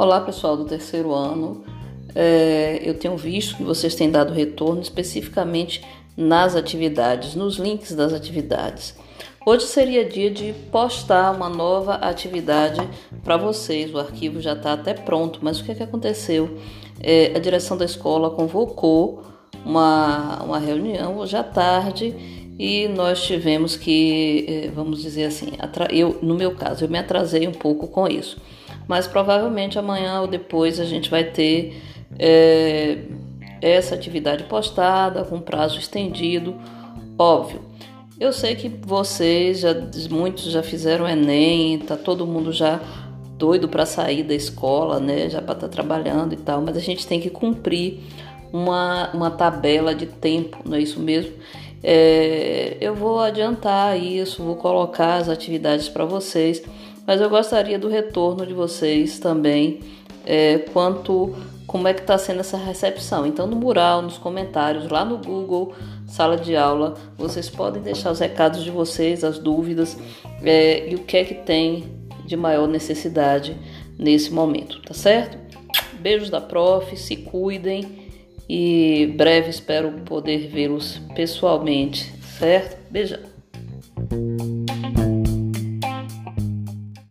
Olá, pessoal do terceiro ano. É, eu tenho visto que vocês têm dado retorno especificamente nas atividades, nos links das atividades. Hoje seria dia de postar uma nova atividade para vocês. O arquivo já está até pronto, mas o que, é que aconteceu? É, a direção da escola convocou uma, uma reunião hoje à tarde e nós tivemos que, é, vamos dizer assim, eu, no meu caso, eu me atrasei um pouco com isso mas provavelmente amanhã ou depois a gente vai ter é, essa atividade postada com prazo estendido, óbvio. Eu sei que vocês já muitos já fizeram Enem, tá todo mundo já doido para sair da escola, né? Já para estar tá trabalhando e tal, mas a gente tem que cumprir uma, uma tabela de tempo, não é isso mesmo? É, eu vou adiantar isso, vou colocar as atividades para vocês mas eu gostaria do retorno de vocês também é, quanto como é que está sendo essa recepção. Então, no mural, nos comentários, lá no Google, sala de aula, vocês podem deixar os recados de vocês, as dúvidas é, e o que é que tem de maior necessidade nesse momento, tá certo? Beijos da prof, se cuidem e breve espero poder vê-los pessoalmente, certo? Beijão.